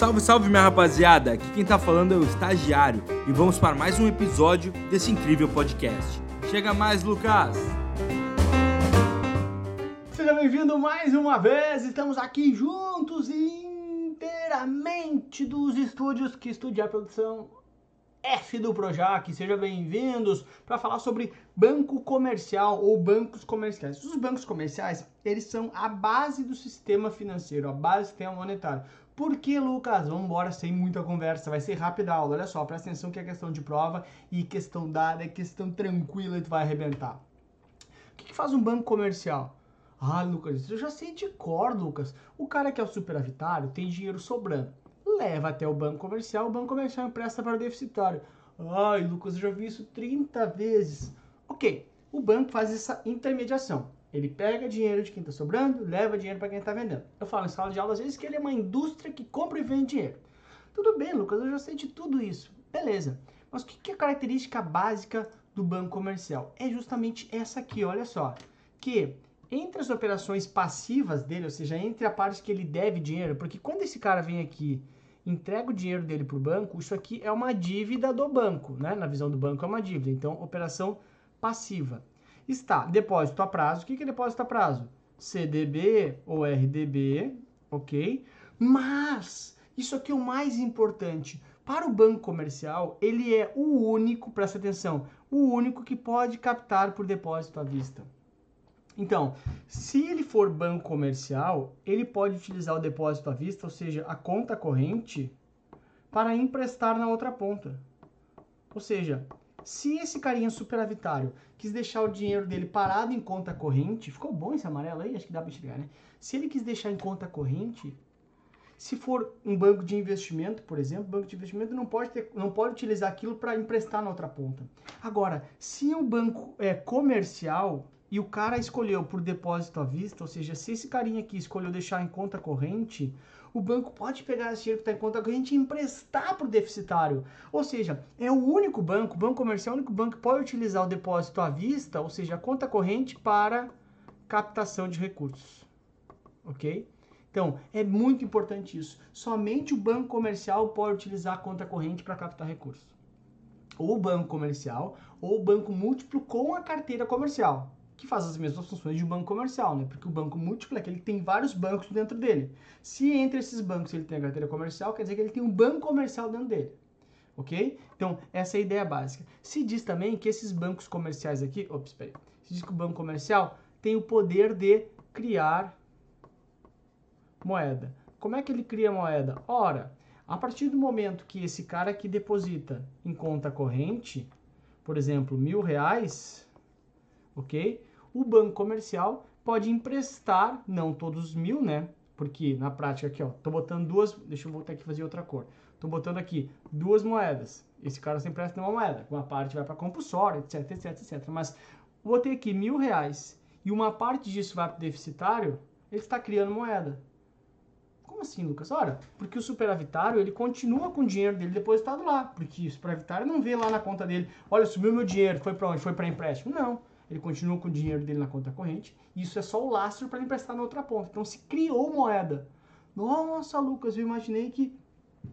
Salve, salve minha rapaziada! Aqui quem tá falando é o Estagiário e vamos para mais um episódio desse incrível podcast. Chega mais, Lucas! Seja bem-vindo mais uma vez, estamos aqui juntos inteiramente dos estúdios que estudia a produção F do Projac. Sejam bem-vindos para falar sobre banco comercial ou bancos comerciais. Os bancos comerciais, eles são a base do sistema financeiro, a base do sistema monetário. Por que, Lucas? Vamos embora sem muita conversa, vai ser rápida a aula. Olha só, presta atenção que é questão de prova e questão dada, é questão tranquila e tu vai arrebentar. O que, que faz um banco comercial? Ah, Lucas, eu já sei de cor, Lucas. O cara que é o superavitário tem dinheiro sobrando. Leva até o banco comercial, o banco comercial empresta para o deficitário. Ai, Lucas, eu já vi isso 30 vezes. Ok, o banco faz essa intermediação. Ele pega dinheiro de quem está sobrando, leva dinheiro para quem está vendendo. Eu falo em sala de aula às vezes que ele é uma indústria que compra e vende dinheiro. Tudo bem, Lucas, eu já sei de tudo isso. Beleza. Mas o que é a característica básica do banco comercial? É justamente essa aqui, olha só. Que entre as operações passivas dele, ou seja, entre a parte que ele deve dinheiro, porque quando esse cara vem aqui entrega o dinheiro dele para o banco, isso aqui é uma dívida do banco, né? Na visão do banco é uma dívida. Então, operação passiva está depósito a prazo. O que é depósito a prazo? CDB ou RDB, ok? Mas, isso aqui é o mais importante. Para o banco comercial, ele é o único, presta atenção, o único que pode captar por depósito à vista. Então, se ele for banco comercial, ele pode utilizar o depósito à vista, ou seja, a conta corrente, para emprestar na outra ponta. Ou seja, se esse carinha superavitário quis deixar o dinheiro dele parado em conta corrente, ficou bom esse amarelo aí? Acho que dá para enxergar, né? Se ele quis deixar em conta corrente, se for um banco de investimento, por exemplo, banco de investimento não pode, ter, não pode utilizar aquilo para emprestar na outra ponta. Agora, se o banco é comercial e o cara escolheu por depósito à vista, ou seja, se esse carinha aqui escolheu deixar em conta corrente, o banco pode pegar esse dinheiro que está em conta corrente e emprestar para o deficitário. Ou seja, é o único banco, o banco comercial, é o único banco que pode utilizar o depósito à vista, ou seja, a conta corrente para captação de recursos. Ok? Então, é muito importante isso. Somente o banco comercial pode utilizar a conta corrente para captar recursos. Ou o banco comercial, ou o banco múltiplo com a carteira comercial que faz as mesmas funções de um banco comercial, né? Porque o banco múltiplo é que ele tem vários bancos dentro dele. Se entre esses bancos ele tem a carteira comercial, quer dizer que ele tem um banco comercial dentro dele. Ok? Então, essa é a ideia básica. Se diz também que esses bancos comerciais aqui. Ops, peraí. Se diz que o banco comercial tem o poder de criar moeda. Como é que ele cria moeda? Ora, a partir do momento que esse cara que deposita em conta corrente, por exemplo, mil reais, ok? O banco comercial pode emprestar, não todos os mil, né? Porque na prática aqui, ó, tô botando duas, deixa eu voltar aqui fazer outra cor. Tô botando aqui duas moedas. Esse cara se empresta uma moeda. Uma parte vai para compulsório, etc, etc, etc. Mas botei aqui mil reais e uma parte disso vai para deficitário, ele está criando moeda. Como assim, Lucas? Ora, porque o superavitário, ele continua com o dinheiro dele depositado lá. Porque o superavitário não vê lá na conta dele, olha, subiu meu dinheiro, foi para onde? Foi para empréstimo. Não ele continua com o dinheiro dele na conta corrente, e isso é só o lastro para ele emprestar na outra ponta. Então se criou moeda. Nossa, Lucas, eu imaginei que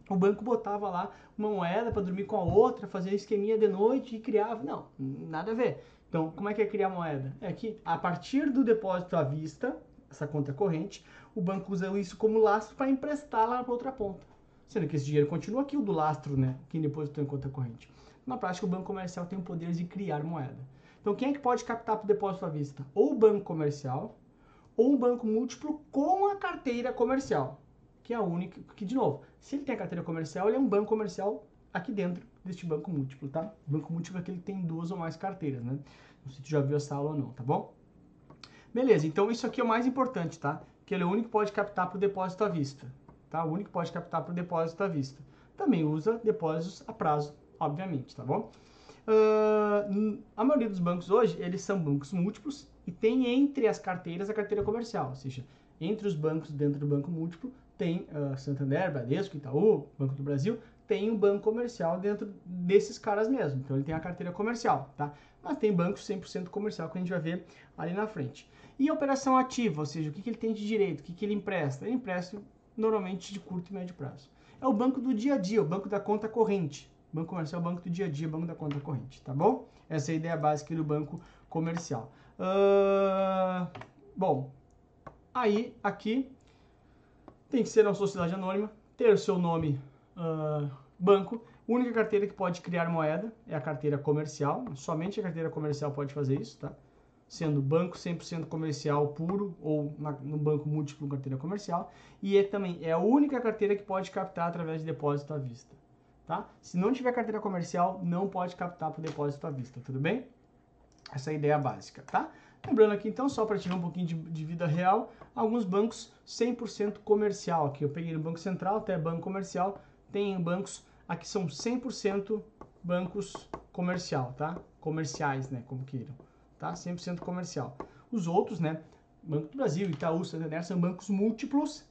o banco botava lá uma moeda para dormir com a outra, fazer esqueminha de noite e criava. Não, nada a ver. Então, como é que é criar moeda? É que a partir do depósito à vista, essa conta corrente, o banco usa isso como lastro para emprestar lá para outra ponta. Sendo que esse dinheiro continua aqui, o do lastro, né? Quem depositou em conta corrente. Na prática, o banco comercial tem o poder de criar moeda. Então, quem é que pode captar para o depósito à vista? Ou o banco comercial, ou um banco múltiplo com a carteira comercial, que é a única, que de novo, se ele tem a carteira comercial, ele é um banco comercial aqui dentro deste banco múltiplo, tá? O banco múltiplo é que tem duas ou mais carteiras, né? Não sei se tu já viu essa aula ou não, tá bom? Beleza, então isso aqui é o mais importante, tá? Que ele é o único que pode captar para o depósito à vista, tá? O único que pode captar para o depósito à vista. Também usa depósitos a prazo, obviamente, tá bom? Uh, a maioria dos bancos hoje, eles são bancos múltiplos e tem entre as carteiras a carteira comercial, ou seja, entre os bancos dentro do banco múltiplo tem uh, Santander, Bradesco, Itaú, Banco do Brasil, tem um banco comercial dentro desses caras mesmo. Então ele tem a carteira comercial, tá? Mas tem bancos 100% comercial que a gente vai ver ali na frente. E operação ativa, ou seja, o que, que ele tem de direito, o que, que ele empresta? Ele empresta normalmente de curto e médio prazo. é o banco do dia a dia, o banco da conta corrente. Banco comercial é o banco do dia a dia, banco da conta corrente, tá bom? Essa é a ideia básica do banco comercial. Uh, bom, aí aqui tem que ser uma sociedade anônima, ter o seu nome uh, banco. A única carteira que pode criar moeda é a carteira comercial. Somente a carteira comercial pode fazer isso, tá? Sendo banco 100% comercial puro ou na, no banco múltiplo carteira comercial. E é também é a única carteira que pode captar através de depósito à vista, tá? Se não tiver carteira comercial, não pode captar por depósito à vista, tudo bem? Essa é a ideia básica, tá? Lembrando aqui então, só para tirar um pouquinho de, de vida real, alguns bancos 100% comercial. Aqui eu peguei no Banco Central, até Banco Comercial, tem bancos, aqui são 100% bancos comercial, tá? Comerciais, né, como queiram, tá? 100% comercial. Os outros, né, Banco do Brasil, Itaú, Santander, são bancos múltiplos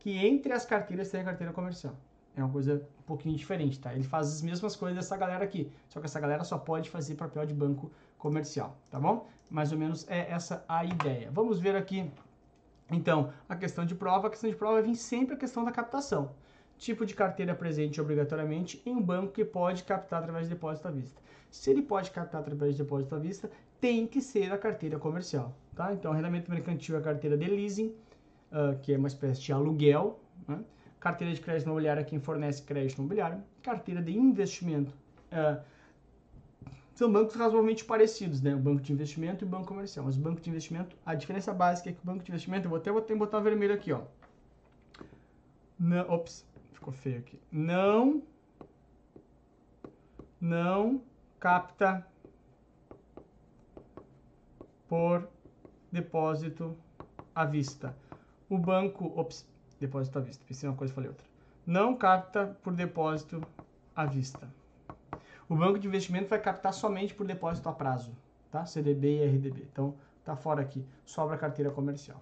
que entre as carteiras tem a carteira comercial. É uma coisa um pouquinho diferente, tá? Ele faz as mesmas coisas dessa galera aqui, só que essa galera só pode fazer papel de banco comercial, tá bom? Mais ou menos é essa a ideia. Vamos ver aqui, então, a questão de prova. A questão de prova vem sempre a questão da captação. Tipo de carteira presente obrigatoriamente em um banco que pode captar através de depósito à vista. Se ele pode captar através de depósito à vista, tem que ser a carteira comercial, tá? Então, arrendamento mercantil é a carteira de leasing, uh, que é uma espécie de aluguel, né? Carteira de crédito imobiliário é quem fornece crédito imobiliário. Carteira de investimento uh, são bancos razoavelmente parecidos, né? O banco de investimento e o banco comercial. Mas o banco de investimento, a diferença básica é que o banco de investimento, eu vou até botar, botar vermelho aqui, ó. Não, ops, ficou feio aqui. Não, não capta por depósito à vista. O banco, ops, depósito à vista, pensei uma coisa e falei outra. Não capta por depósito à vista o banco de investimento vai captar somente por depósito a prazo, tá? CDB e RDB. Então, tá fora aqui, sobra a carteira comercial.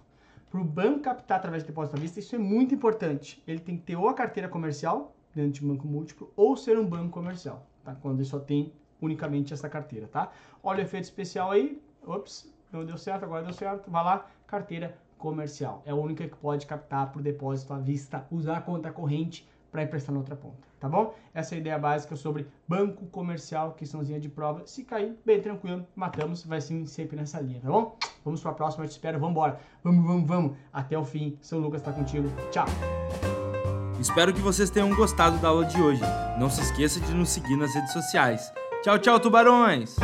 Para o banco captar através de depósito à vista, isso é muito importante. Ele tem que ter ou a carteira comercial, dentro de um banco múltiplo, ou ser um banco comercial, tá? Quando ele só tem unicamente essa carteira, tá? Olha o efeito especial aí. Ops, não deu certo, agora deu certo. Vai lá, carteira comercial. É a única que pode captar por depósito à vista, usar a conta corrente para emprestar na outra ponta, tá bom? Essa é a ideia básica sobre banco comercial, questãozinha de prova. Se cair, bem tranquilo, matamos, vai sim sempre nessa linha, tá bom? Vamos para a próxima, eu te espero, vamos embora. Vamos, vamos, vamos, até o fim. São Lucas está contigo. Tchau. Espero que vocês tenham gostado da aula de hoje. Não se esqueça de nos seguir nas redes sociais. Tchau, tchau, tubarões!